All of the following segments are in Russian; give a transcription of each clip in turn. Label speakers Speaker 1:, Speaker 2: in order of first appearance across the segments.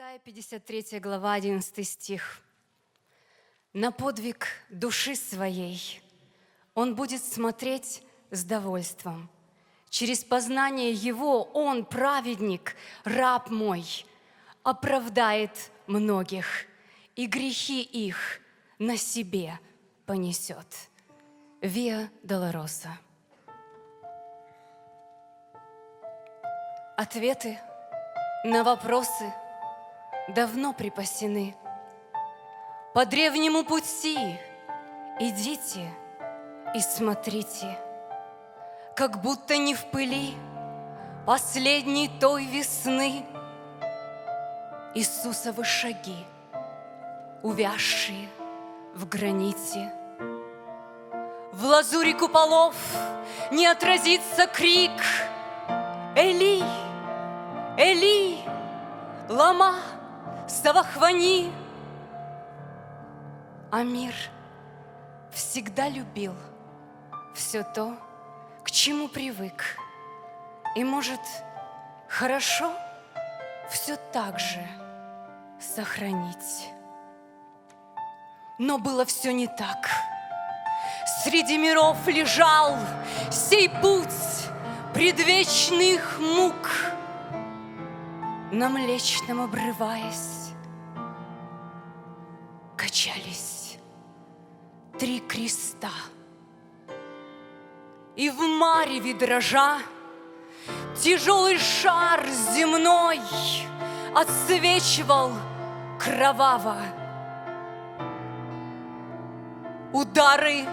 Speaker 1: Исайя 53 глава, 11 стих. «На подвиг души своей он будет смотреть с довольством. Через познание его он, праведник, раб мой, оправдает многих, и грехи их на себе понесет». Виа Долороса. Ответы на вопросы давно припасены. По древнему пути идите и смотрите, Как будто не в пыли последней той весны Иисусовы шаги, увязшие в граните. В лазуре куполов не отразится крик Эли, Эли, лама, Савахвани. А мир всегда любил все то, к чему привык. И может, хорошо все так же сохранить. Но было все не так. Среди миров лежал сей путь предвечных мук — на Млечном обрываясь, три креста. И в мареве дрожа тяжелый шар земной отсвечивал кроваво. Удары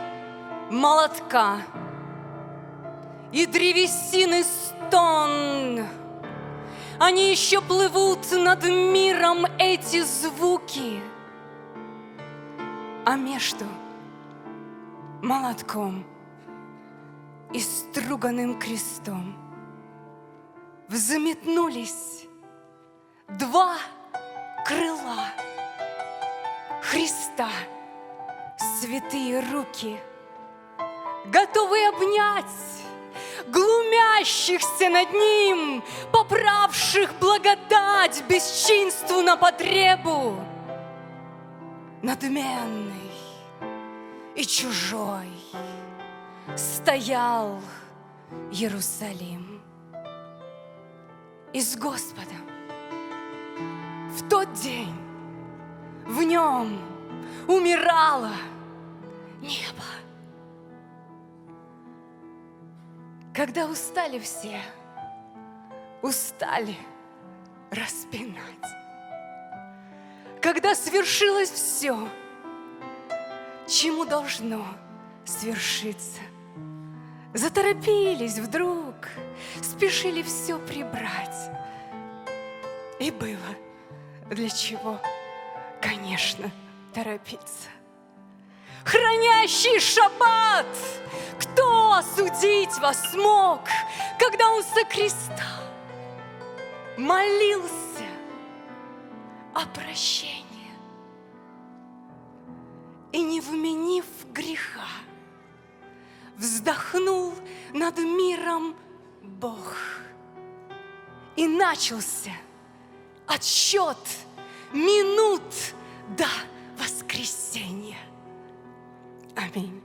Speaker 1: молотка и древесины стон — они еще плывут над миром эти звуки. А между молотком и струганным крестом. Взметнулись два крыла Христа, святые руки, готовые обнять глумящихся над ним, поправших благодать бесчинству на потребу, надменный и чужой стоял Иерусалим. И с Господом в тот день в нем умирало небо. Когда устали все, устали распинать. Когда свершилось все, чему должно свершиться. Заторопились вдруг, спешили все прибрать. И было для чего, конечно, торопиться. Хранящий шаббат, кто осудить вас смог, когда он со креста молился о прощении не вменив греха, вздохнул над миром Бог. И начался отсчет минут до воскресения. Аминь.